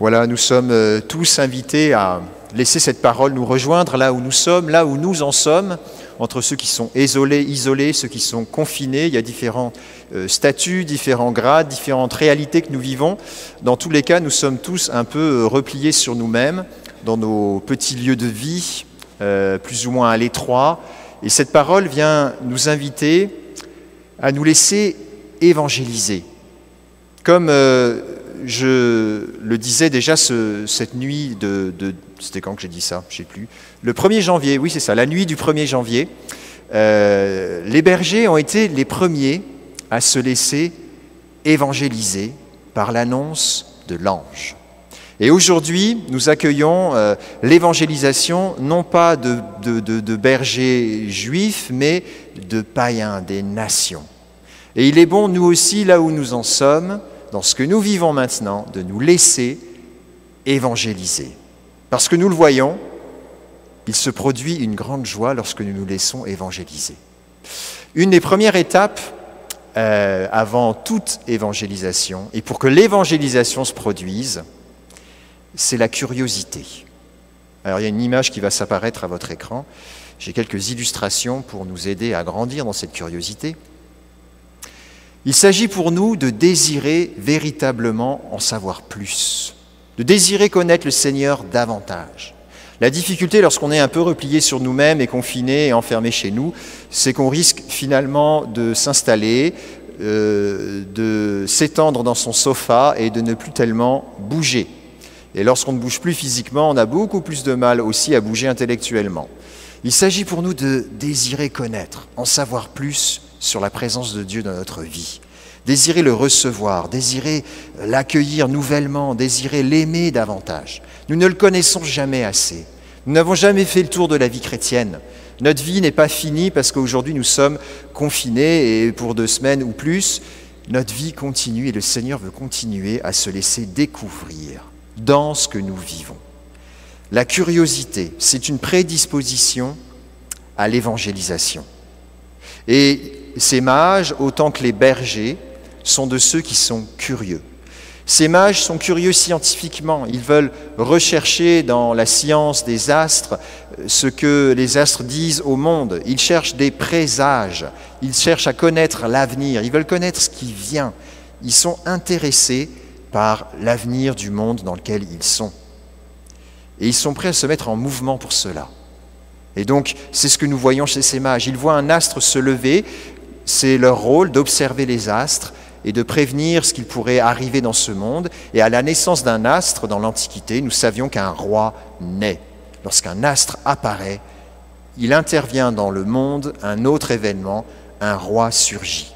Voilà, nous sommes euh, tous invités à laisser cette parole nous rejoindre là où nous sommes, là où nous en sommes, entre ceux qui sont isolés, isolés, ceux qui sont confinés. Il y a différents euh, statuts, différents grades, différentes réalités que nous vivons. Dans tous les cas, nous sommes tous un peu euh, repliés sur nous-mêmes, dans nos petits lieux de vie, plus ou moins à l'étroit. Et cette parole vient nous inviter à nous laisser évangéliser. Comme je le disais déjà cette nuit de, C'était quand que j'ai dit ça? Je ne sais plus. Le 1er janvier, oui c'est ça, la nuit du 1er janvier, euh, les bergers ont été les premiers à se laisser évangéliser par l'annonce de l'ange. Et aujourd'hui, nous accueillons euh, l'évangélisation non pas de, de bergers juifs, mais de païens, des nations. Et il est bon, nous aussi, là où nous en sommes, dans ce que nous vivons maintenant, de nous laisser évangéliser. Parce que nous le voyons, il se produit une grande joie lorsque nous nous laissons évangéliser. Une des premières étapes euh, avant toute évangélisation, et pour que l'évangélisation se produise, c'est la curiosité. Alors il y a une image qui va s'apparaître à votre écran. J'ai quelques illustrations pour nous aider à grandir dans cette curiosité. Il s'agit pour nous de désirer véritablement en savoir plus, de désirer connaître le Seigneur davantage. La difficulté lorsqu'on est un peu replié sur nous-mêmes et confiné et enfermé chez nous, c'est qu'on risque finalement de s'installer, euh, de s'étendre dans son sofa et de ne plus tellement bouger. Et lorsqu'on ne bouge plus physiquement, on a beaucoup plus de mal aussi à bouger intellectuellement. Il s'agit pour nous de désirer connaître, en savoir plus sur la présence de Dieu dans notre vie. Désirer le recevoir, désirer l'accueillir nouvellement, désirer l'aimer davantage. Nous ne le connaissons jamais assez. Nous n'avons jamais fait le tour de la vie chrétienne. Notre vie n'est pas finie parce qu'aujourd'hui nous sommes confinés et pour deux semaines ou plus. Notre vie continue et le Seigneur veut continuer à se laisser découvrir dans ce que nous vivons. La curiosité, c'est une prédisposition à l'évangélisation. Et ces mages, autant que les bergers, sont de ceux qui sont curieux. Ces mages sont curieux scientifiquement. Ils veulent rechercher dans la science des astres euh, ce que les astres disent au monde. Ils cherchent des présages. Ils cherchent à connaître l'avenir. Ils veulent connaître ce qui vient. Ils sont intéressés par l'avenir du monde dans lequel ils sont. Et ils sont prêts à se mettre en mouvement pour cela. Et donc, c'est ce que nous voyons chez ces mages. Ils voient un astre se lever, c'est leur rôle d'observer les astres et de prévenir ce qu'il pourrait arriver dans ce monde. Et à la naissance d'un astre dans l'Antiquité, nous savions qu'un roi naît. Lorsqu'un astre apparaît, il intervient dans le monde un autre événement, un roi surgit.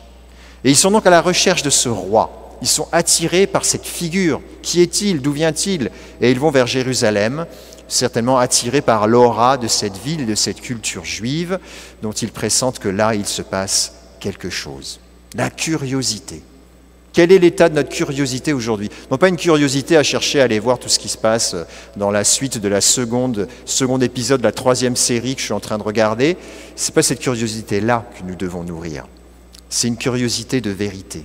Et ils sont donc à la recherche de ce roi. Ils sont attirés par cette figure. Qui est-il? D'où vient-il? Et ils vont vers Jérusalem, certainement attirés par l'aura de cette ville, de cette culture juive, dont ils pressentent que là, il se passe quelque chose. La curiosité. Quel est l'état de notre curiosité aujourd'hui? Non pas une curiosité à chercher à aller voir tout ce qui se passe dans la suite de la seconde, second épisode de la troisième série que je suis en train de regarder. Ce n'est pas cette curiosité-là que nous devons nourrir. C'est une curiosité de vérité,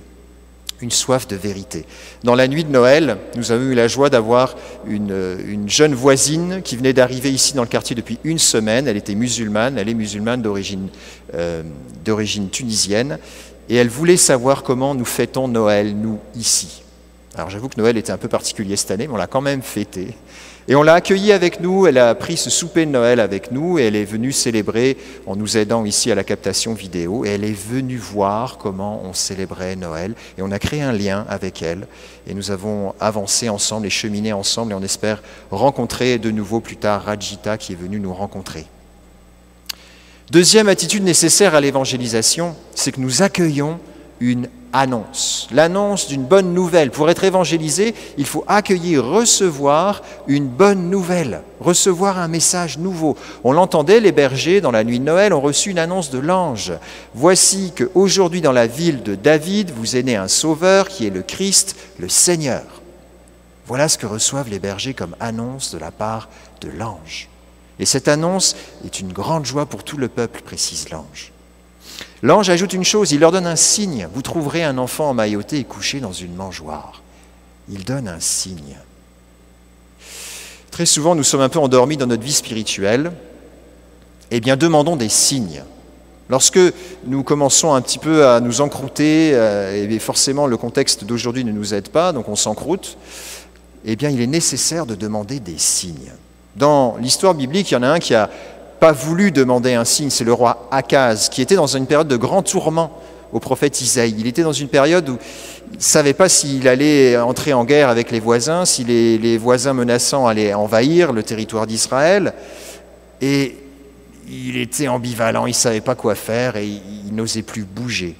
une soif de vérité. Dans la nuit de Noël, nous avons eu la joie d'avoir une, jeune voisine qui venait d'arriver ici dans le quartier depuis une semaine. Elle était musulmane, elle est musulmane d'origine euh, tunisienne et elle voulait savoir comment nous fêtons Noël, nous, ici. Alors j'avoue que Noël était un peu particulier cette année, mais on l'a quand même fêté. Et on l'a accueillie avec nous, elle a pris ce souper de Noël avec nous, et elle est venue célébrer en nous aidant ici à la captation vidéo, et elle est venue voir comment on célébrait Noël, et on a créé un lien avec elle, et nous avons avancé ensemble et cheminé ensemble, et on espère rencontrer de nouveau plus tard Rajita qui est venu nous rencontrer. Deuxième attitude nécessaire à l'évangélisation, c'est que nous accueillons une annonce, l'annonce d'une bonne nouvelle. Pour être évangélisé, il faut accueillir, recevoir une bonne nouvelle, recevoir un message nouveau. On l'entendait, les bergers, dans la nuit de Noël, ont reçu une annonce de l'ange. Voici qu'aujourd'hui, dans la ville de David, vous est né un sauveur qui est le Christ, le Seigneur. Voilà ce que reçoivent les bergers comme annonce de la part de l'ange. Et cette annonce est une grande joie pour tout le peuple, précise l'ange. L'ange ajoute une chose, il leur donne un signe. Vous trouverez un enfant emmailloté et couché dans une mangeoire. Il donne un signe. Très souvent, nous sommes un peu endormis dans notre vie spirituelle. Eh bien, demandons des signes. Lorsque nous commençons un petit peu à nous encrouter, euh, et forcément le contexte d'aujourd'hui ne nous aide pas, donc on s'encroute, eh bien il est nécessaire de demander des signes. Dans l'histoire biblique, il y en a un qui n'a pas voulu demander un signe, c'est le roi Akaz, qui était dans une période de grand tourment au prophète Isaïe. Il était dans une période où il ne savait pas s'il allait entrer en guerre avec les voisins, si les, voisins menaçants allaient envahir le territoire d'Israël. Et il était ambivalent, il ne savait pas quoi faire et il, n'osait plus bouger.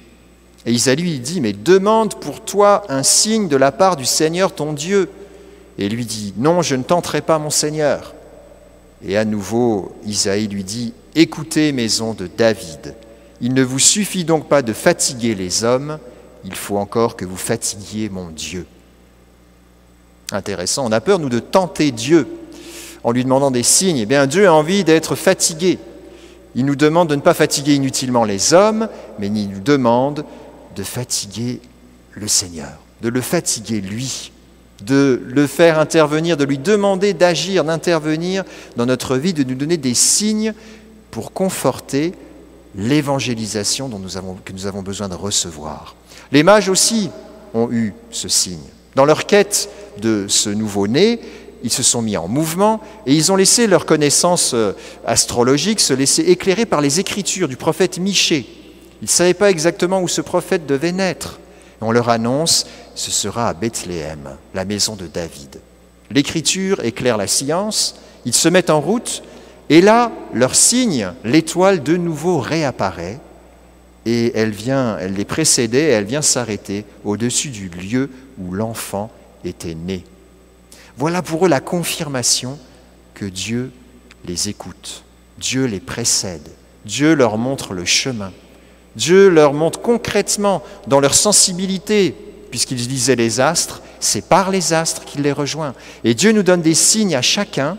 Et Isaïe lui dit, mais demande pour toi un signe de la part du Seigneur ton Dieu. Et lui dit, non, je ne tenterai pas mon Seigneur. Et à nouveau, Isaïe lui dit, écoutez, maison de David, il ne vous suffit donc pas de fatiguer les hommes, il faut encore que vous fatiguiez mon Dieu. Intéressant, on a peur, nous, de tenter Dieu en lui demandant des signes. Eh bien, Dieu a envie d'être fatigué. Il nous demande de ne pas fatiguer inutilement les hommes, mais il nous demande de fatiguer le Seigneur, de le fatiguer lui, de le faire intervenir, de lui demander d'agir, d'intervenir dans notre vie, de nous donner des signes pour conforter l'évangélisation que nous avons besoin de recevoir. Les mages aussi ont eu ce signe. Dans leur quête de ce nouveau-né, ils se sont mis en mouvement et ils ont laissé leur connaissance euh, astrologique se laisser éclairer par les écritures du prophète Michée. Ils ne savaient pas exactement où ce prophète devait naître. On leur annonce, ce sera à Bethléem, la maison de David. L'écriture éclaire la science, ils se mettent en route et là, leur signe, l'étoile de nouveau réapparaît et elle vient, elle les précédait, elle vient s'arrêter au-dessus du lieu où l'enfant était né. Voilà pour eux la confirmation que Dieu les écoute, Dieu les précède, Dieu leur montre le chemin, Dieu leur montre concrètement dans leur sensibilité, puisqu'ils lisaient les astres, c'est par les astres qu'il les rejoint. Et Dieu nous donne des signes à chacun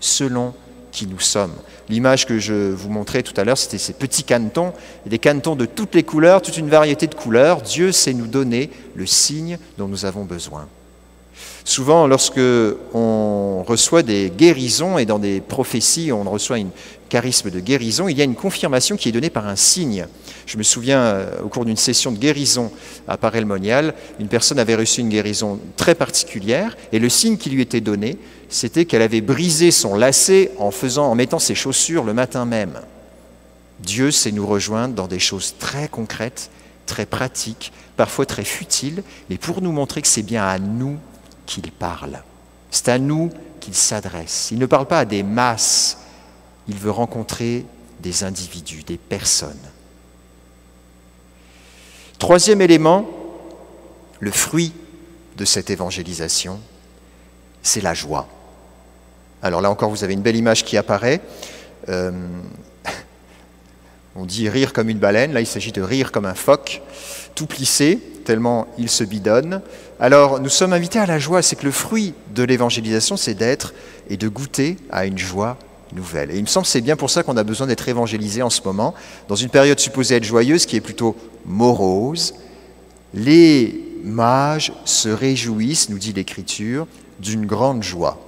selon qui nous sommes. L'image que je vous montrais tout à l'heure, c'était ces petits canetons, des canetons de toutes les couleurs, toute une variété de couleurs. Dieu sait nous donner le signe dont nous avons besoin. Souvent, lorsque on reçoit des guérisons et dans des prophéties, on reçoit une charisme de guérison, il y a une confirmation qui est donnée par un signe. Je me souviens, euh, au cours d'une session de guérison à Parelmonial, une personne avait reçu une guérison très particulière et le signe qui lui était donné, c'était qu'elle avait brisé son lacet en, faisant, en mettant ses chaussures le matin même. Dieu sait nous rejoindre dans des choses très concrètes, très pratiques, parfois très futiles, mais pour nous montrer que c'est bien à nous qu'il parle. C'est à nous qu'il s'adresse. Il ne parle pas à des masses, il veut rencontrer des individus, des personnes. Troisième élément, le fruit de cette évangélisation, c'est la joie. Alors là encore, vous avez une belle image qui apparaît. Euh, on dit rire comme une baleine, là il s'agit de rire comme un phoque, tout plissé, tellement il se bidonne. Alors nous sommes invités à la joie, c'est que le fruit de l'évangélisation, c'est d'être et de goûter à une joie nouvelle. Et il me semble que c'est bien pour ça qu'on a besoin d'être évangélisé en ce moment, dans une période supposée être joyeuse, qui est plutôt morose. Les mages se réjouissent, nous dit l'Écriture, d'une grande joie.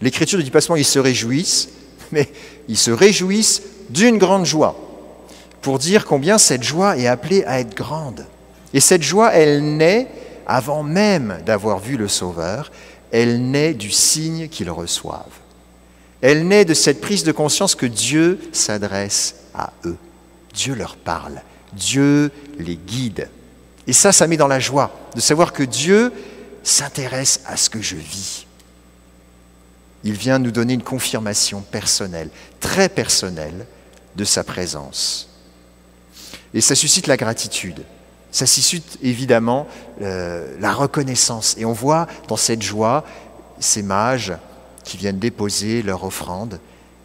L'Écriture ne dit pas seulement ils se réjouissent, mais ils se réjouissent d'une grande joie, pour dire combien cette joie est appelée à être grande. Et cette joie, elle naît avant même d'avoir vu le Sauveur, elle naît du signe qu'ils reçoivent. Elle naît de cette prise de conscience que Dieu s'adresse à eux. Dieu leur parle. Dieu les guide. Et ça, ça met dans la joie de savoir que Dieu s'intéresse à ce que je vis. Il vient nous donner une confirmation personnelle, très personnelle, de sa présence. Et ça suscite la gratitude. Ça suscite évidemment euh, la reconnaissance. Et on voit dans cette joie ces mages qui viennent déposer leur offrande.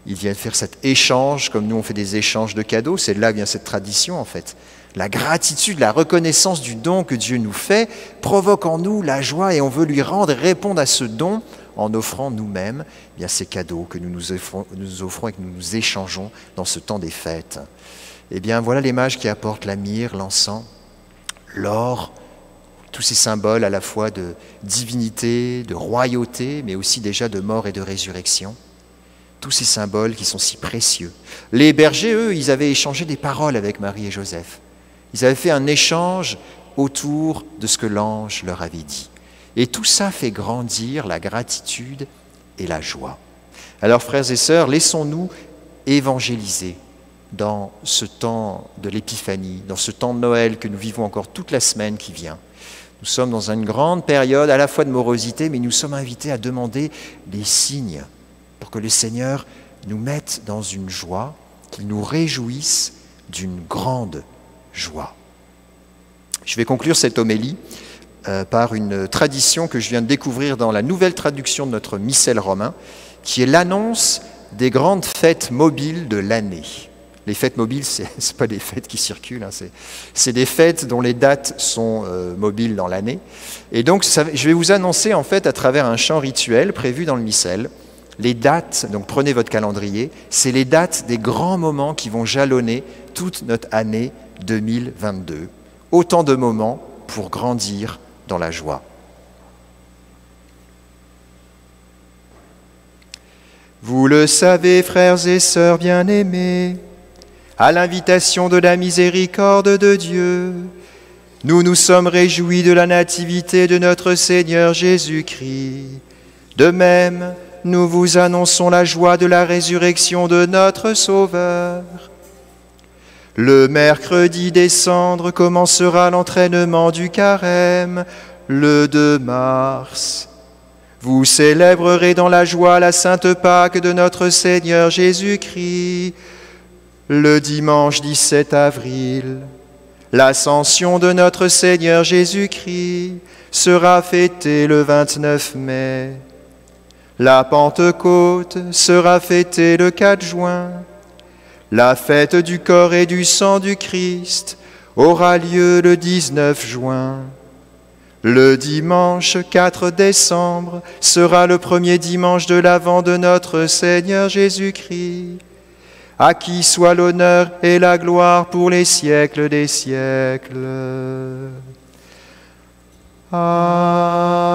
Ils viennent faire cet échange, comme nous on fait des échanges de cadeaux. C'est là vient cette tradition en fait. La gratitude, la reconnaissance du don que Dieu nous fait provoque en nous la joie et on veut lui rendre répondre à ce don en offrant nous-mêmes eh ces cadeaux que nous nous, offrons, et que nous nous échangeons dans ce temps des fêtes. Eh bien, voilà les mages qui apportent la myrrhe, l'encens, l'or, tous ces symboles à la fois de divinité, de royauté, mais aussi déjà de mort et de résurrection. Tous ces symboles qui sont si précieux. Les bergers, eux, ils avaient échangé des paroles avec Marie et Joseph. Ils avaient fait un échange autour de ce que l'ange leur avait dit. Et tout ça fait grandir la gratitude et la joie. Alors, frères et sœurs, laissons-nous évangéliser dans ce temps de l'épiphanie, dans ce temps de Noël que nous vivons encore toute la semaine qui vient. Nous sommes dans une grande période à la fois de morosité, mais nous sommes invités à demander des signes pour que le Seigneur nous mette dans une joie, qu'il nous réjouisse d'une grande joie. Je vais conclure cette homélie euh, par une tradition que je viens de découvrir dans la nouvelle traduction de notre missel romain, qui est l'annonce des grandes fêtes mobiles de l'année. Les fêtes mobiles, ce n'est pas des fêtes qui circulent, hein, c'est des fêtes dont les dates sont euh, mobiles dans l'année. Et donc, je vais vous annoncer en fait à travers un chant rituel prévu dans le missel, les dates, donc prenez votre calendrier, c'est les dates des grands moments qui vont jalonner toute notre année 2022. Autant de moments pour grandir dans la joie. Vous le savez, frères et sœurs bien-aimés, à l'invitation de la miséricorde de Dieu, nous nous sommes réjouis de la nativité de notre Seigneur Jésus-Christ. De même, nous vous annonçons la joie de la résurrection de notre Sauveur. Le mercredi décembre commencera l'entraînement du carême, le 2 mars. Vous célébrerez dans la joie la sainte Pâque de notre Seigneur Jésus-Christ le dimanche 17 avril, l'ascension de notre Seigneur Jésus-Christ sera fêtée le 29 mai. La Pentecôte sera fêtée le 4 juin. La fête du corps et du sang du Christ aura lieu le 19 juin. Le dimanche 4 décembre sera le premier dimanche de l'Avent de notre Seigneur Jésus-Christ à qui soit l'honneur et la gloire pour les siècles des siècles. Amen.